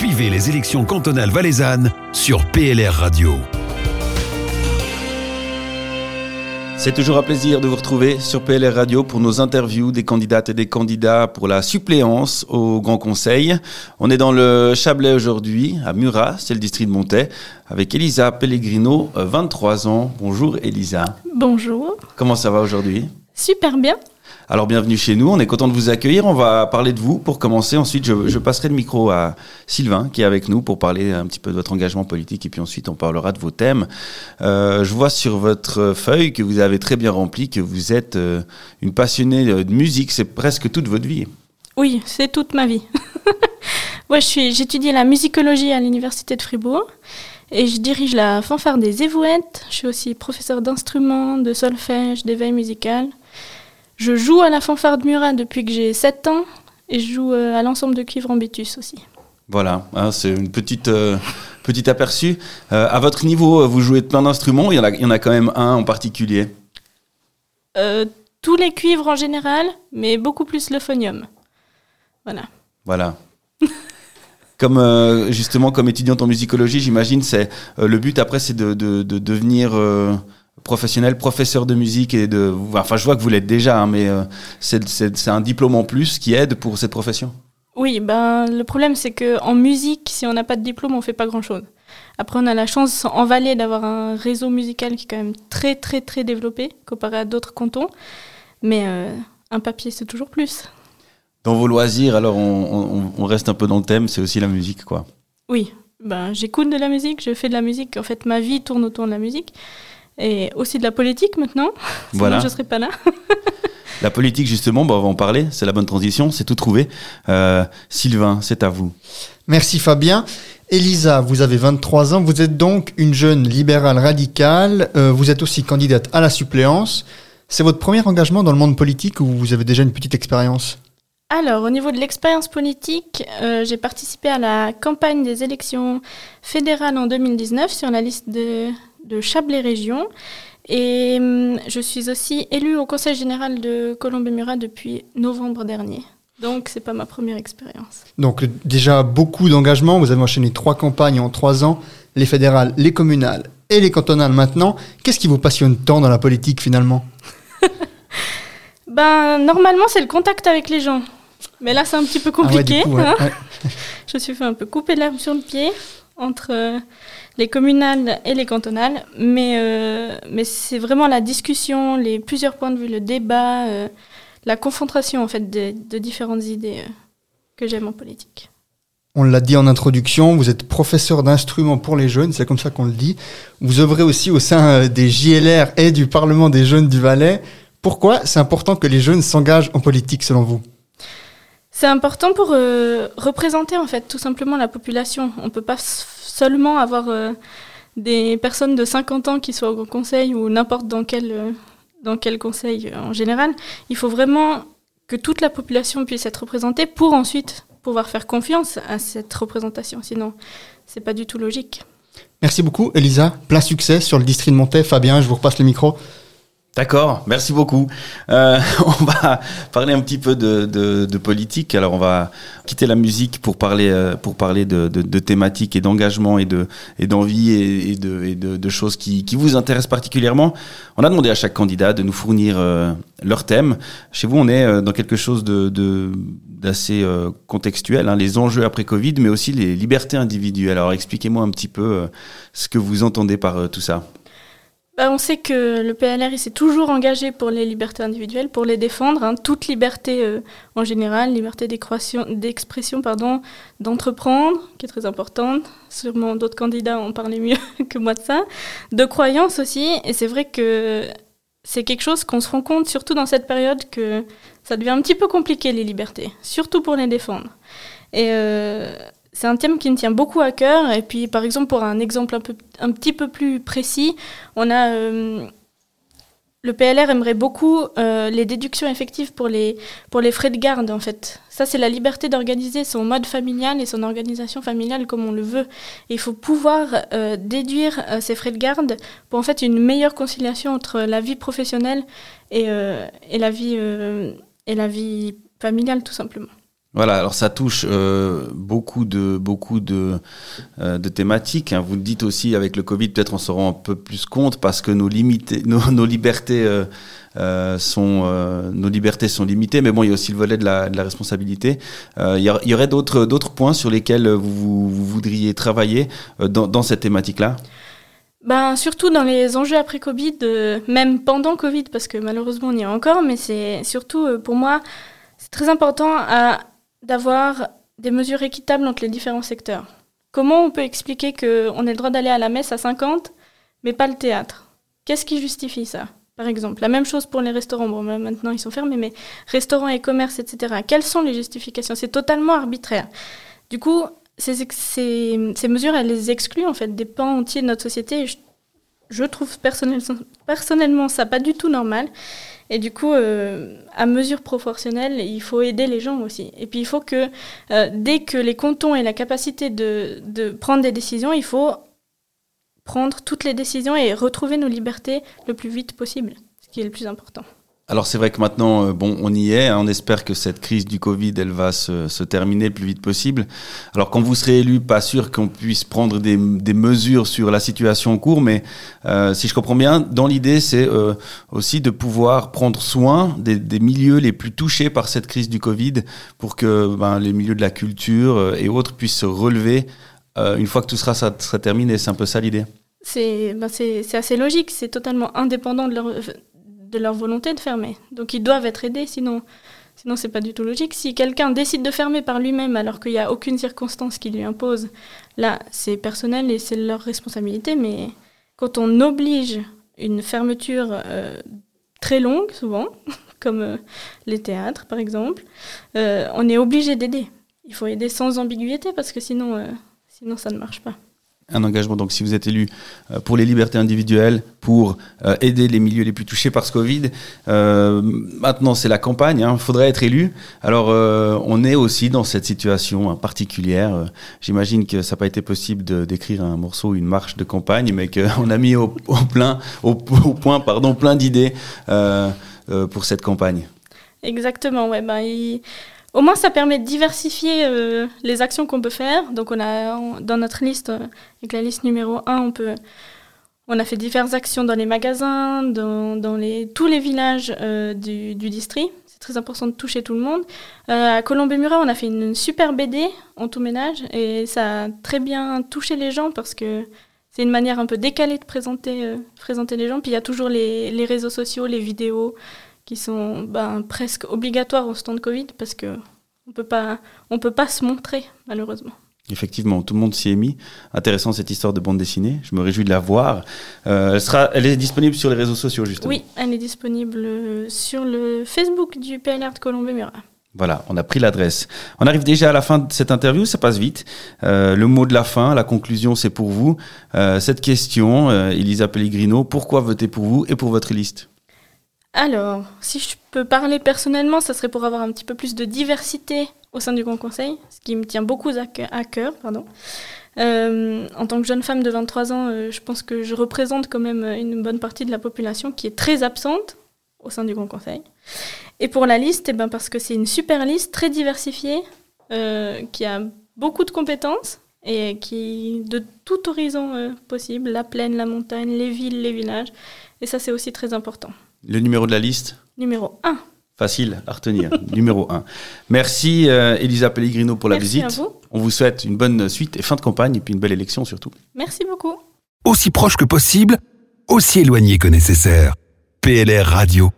Suivez les élections cantonales valaisannes sur PLR Radio. C'est toujours un plaisir de vous retrouver sur PLR Radio pour nos interviews des candidates et des candidats pour la suppléance au Grand Conseil. On est dans le Chablais aujourd'hui, à Murat, c'est le district de Montaix, avec Elisa Pellegrino, 23 ans. Bonjour Elisa. Bonjour. Comment ça va aujourd'hui? Super bien. Alors bienvenue chez nous, on est content de vous accueillir. On va parler de vous pour commencer. Ensuite, je, passerai le micro à Sylvain qui est avec nous pour parler un petit peu de votre engagement politique et puis ensuite on parlera de vos thèmes. Euh, je vois sur votre feuille que vous avez très bien rempli que vous êtes euh, une passionnée de musique. C'est presque toute votre vie. Oui, c'est toute ma vie. ouais, j'étudie la musicologie à l'université de Fribourg et je dirige la fanfare des Évouettes. Je suis aussi professeur d'instruments, de solfège, d'éveil musical. Je joue à la fanfare de Murat depuis que j'ai 7 ans et je joue euh, à l'ensemble de cuivre en bétus aussi. Voilà, hein, c'est une petite euh, petit aperçu. Euh, à votre niveau, vous jouez de plein d'instruments. Il y en a, il y en a quand même un en particulier. tous les cuivres en général, mais beaucoup plus le phonium. Voilà. Voilà. comme justement comme étudiante en musicologie, j'imagine, c'est le but après, c'est de, de, de, devenir professionnel, professeur de musique et de. Enfin, je vois que vous l'êtes déjà, hein, mais euh, c'est un diplôme en plus qui aide pour cette profession. Oui, ben le problème c'est que en musique, si on n'a pas de diplôme, on fait pas grand chose. Après, on a la chance en Valais d'avoir un réseau musical qui est quand même très très très développé comparé à d'autres cantons, mais euh, un papier c'est toujours plus. Dans vos loisirs, alors on, on reste un peu dans le thème, c'est aussi la musique, quoi. Oui, ben j'écoute de la musique, je fais de la musique. En fait, ma vie tourne autour de la musique et aussi de la politique maintenant. Voilà. je ne serais pas là. la politique, justement, bon, on va en parler. C'est la bonne transition, c'est tout trouvé. Euh, Sylvain, c'est à vous. Merci Fabien. Elisa, vous avez 23 ans, vous êtes donc une jeune libérale radicale, euh, vous êtes aussi candidate à la suppléance. C'est votre premier engagement dans le monde politique ou vous avez déjà une petite expérience? Alors, au niveau de l'expérience politique, euh, j'ai participé à la campagne des élections fédérales en 2019 sur la liste de, de Chablais Région. Et hum, je suis aussi élue au Conseil général de Colombie-Murat depuis novembre dernier. Donc, c'est pas ma première expérience. Donc, déjà beaucoup d'engagement. Vous avez enchaîné trois campagnes en trois ans les fédérales, les communales et les cantonales maintenant. Qu'est-ce qui vous passionne tant dans la politique finalement Ben, normalement, c'est le contact avec les gens. Mais là, c'est un petit peu ah compliqué. Hein. je suis fait un peu couper l'herbe sur le pied entre euh, les communales et les cantonales, mais, euh, mais c'est vraiment la discussion, les plusieurs points de vue, le débat, euh, la confrontation en fait de, différentes idées que j'aime en politique. On l'a dit en introduction, vous êtes professeur d'instruments pour les jeunes, c'est comme ça qu'on le dit. Vous œuvrez aussi au sein des JLR et du Parlement des jeunes du Valais. Pourquoi c'est important que les jeunes s'engagent en politique selon vous? C'est important pour représenter en fait tout simplement la population. On peut pas seulement avoir euh, des personnes de 50 ans qui soient au conseil ou n'importe dans quel, euh, dans quel conseil euh, en général. Il faut vraiment que toute la population puisse être représentée pour ensuite pouvoir faire confiance à cette représentation. Sinon, c'est pas du tout logique. Merci beaucoup, Elisa. Plein succès sur le district de Montaix. Fabien, je vous repasse le micro. D'accord, merci beaucoup. Euh, on va parler un petit peu de, de, de, politique. Alors on va quitter la musique pour parler euh, pour parler de, de thématiques et d'engagement et de et d'envie et, et, de, et de, choses qui, qui vous intéressent particulièrement. On a demandé à chaque candidat de nous fournir euh, leur thème. Chez vous, on est euh, dans quelque chose de d'assez contextuel, hein, les enjeux après Covid, mais aussi les libertés individuelles. Alors expliquez-moi un petit peu ce que vous entendez par tout ça. Bah, on sait que le PLR s'est toujours engagé pour les libertés individuelles, pour les défendre, hein. toute liberté euh, en général, liberté d'expression, pardon, d'entreprendre, qui est très importante. Sûrement d'autres candidats ont parlé mieux que moi de ça. De croyance aussi, et c'est vrai que c'est quelque chose qu'on se rend compte, surtout dans cette période, que ça devient un petit peu compliqué les libertés, surtout pour les défendre. Et euh, c'est un thème qui me tient beaucoup à cœur. Et puis, par exemple, pour un exemple un, peu, petit peu plus précis, euh, le PLR aimerait beaucoup euh, les déductions effectives pour les, frais de garde, en fait. Ça, c'est la liberté d'organiser son mode familial et son organisation familiale comme on le veut. Et il faut pouvoir euh, déduire ces frais de garde pour en fait une meilleure conciliation entre la vie professionnelle et, et la vie familiale, tout simplement. Voilà, alors ça touche euh, beaucoup de beaucoup de, euh, de thématiques. Hein. Vous le dites aussi avec le Covid, peut-être on se rend un peu plus compte parce que nos limités, nos, libertés euh, sont nos libertés sont limitées, mais bon, il y a aussi le volet de la, de la responsabilité. Il, y aurait d'autres d'autres points sur lesquels vous, vous voudriez travailler dans, dans cette thématique-là? Ben, surtout dans les enjeux après Covid, même pendant Covid, parce que malheureusement on y est encore, mais c'est surtout pour moi, c'est très important à- d'avoir des mesures équitables entre les différents secteurs. Comment on peut expliquer qu'on ait le droit d'aller à la messe à 50, mais pas le théâtre? Qu'est-ce qui justifie ça? Par exemple, la même chose pour les restaurants. Bon, ben, maintenant ils sont fermés, mais restaurants et commerces, etc. Quelles sont les justifications? C'est totalement arbitraire. Du coup, ces, mesures, elles les excluent en fait des pans entiers de notre société. Je, trouve personnel- personnellement ça pas du tout normal. Et du coup, euh, à mesure proportionnelle, il faut aider les gens aussi. Et puis il faut que euh, dès que les cantons aient la capacité de, de prendre des décisions, il faut prendre toutes les décisions et retrouver nos libertés le plus vite possible, ce qui est le plus important. Alors c'est vrai que maintenant, euh, bon, on y est. hein. on espère que cette crise du Covid, elle va se, se terminer le plus vite possible. Alors quand vous serez élu, pas sûr qu'on puisse prendre des, des mesures sur la situation en cours, mais euh, si je comprends bien, dans l'idée, c'est euh, aussi de pouvoir prendre soin des, des milieux les plus touchés par cette crise du Covid, pour que ben, les milieux de la culture euh, et autres puissent se relever euh, une fois que tout sera, ça sera terminé. C'est un peu ça l'idée. C'est ben assez logique, c'est totalement indépendant de leur, de leur volonté de fermer. Donc ils doivent être aidés, sinon, sinon c'est pas du tout logique. Si quelqu'un décide de fermer par lui-même alors qu'il n'y a aucune circonstance qui lui impose, là c'est personnel et c'est leur responsabilité, mais quand on oblige une fermeture euh, très longue, souvent, comme euh, les théâtres par exemple, euh, on est obligé d'aider. Il faut aider sans ambiguïté parce que sinon, sinon ça ne marche pas. Un engagement. Donc, si vous êtes élu euh, pour les libertés individuelles, pour euh, aider les milieux les plus touchés par ce Covid, euh, maintenant c'est la campagne. Il faudrait être élu. Alors, on est aussi dans cette situation hein, particulière. J'imagine que ça n'a pas été possible de- d'écrire un morceau, une marche de campagne, mais qu'on a mis au, plein, au, point, pardon, plein d'idées pour cette campagne. Exactement, ouais. Ben, Au moins, ça permet de diversifier euh, les actions qu'on peut faire. Donc, on a dans notre liste, euh, avec la liste numéro 1, on peut. On a fait diverses actions dans les magasins, dans, les, tous les villages euh, du, district. C'est très important de toucher tout le monde. À Colombé-Murat, on a fait une, super BD en tout ménage et ça a très bien touché les gens parce que c'est une manière un peu décalée de présenter, présenter les gens. Puis il y a toujours les réseaux sociaux, les vidéos qui sont ben, presque obligatoires au stand Covid parce que on peut pas, on peut pas se montrer malheureusement. Effectivement, tout le monde s'y est mis. Intéressant cette histoire de bande dessinée. Je me réjouis de la voir. Euh, elle, sera, elle est disponible sur les réseaux sociaux, justement. Oui, elle est disponible euh, sur le Facebook du PLR de Colombé-Murat. Voilà, on a pris l'adresse. On arrive déjà à la fin de cette interview, ça passe vite. Euh, le mot de la fin, la conclusion, c'est pour vous. Euh, cette question, Elisa Pellegrino, pourquoi voter pour vous et pour votre liste? Alors, si je peux parler personnellement, ça serait pour avoir un petit peu plus de diversité au sein du Grand Conseil, ce qui me tient beaucoup à cœur. pardon. Euh, en tant que jeune femme de 23 ans, euh, je pense que je représente quand même une bonne partie de la population qui est très absente au sein du Grand Conseil. Et pour la liste, eh ben parce que c'est une super liste, très diversifiée, euh, qui a beaucoup de compétences et qui de tout horizon possible, la plaine, la montagne, les villes, les villages. Et ça, c'est aussi très important. Le numéro de la liste Numéro 1. Facile à retenir. numéro 1. Merci euh, Elisa Pellegrino pour la Merci visite. à vous. On vous souhaite une bonne suite et fin de campagne et puis une belle élection surtout. Merci beaucoup. Aussi proche que possible, aussi éloigné que nécessaire. PLR Radio.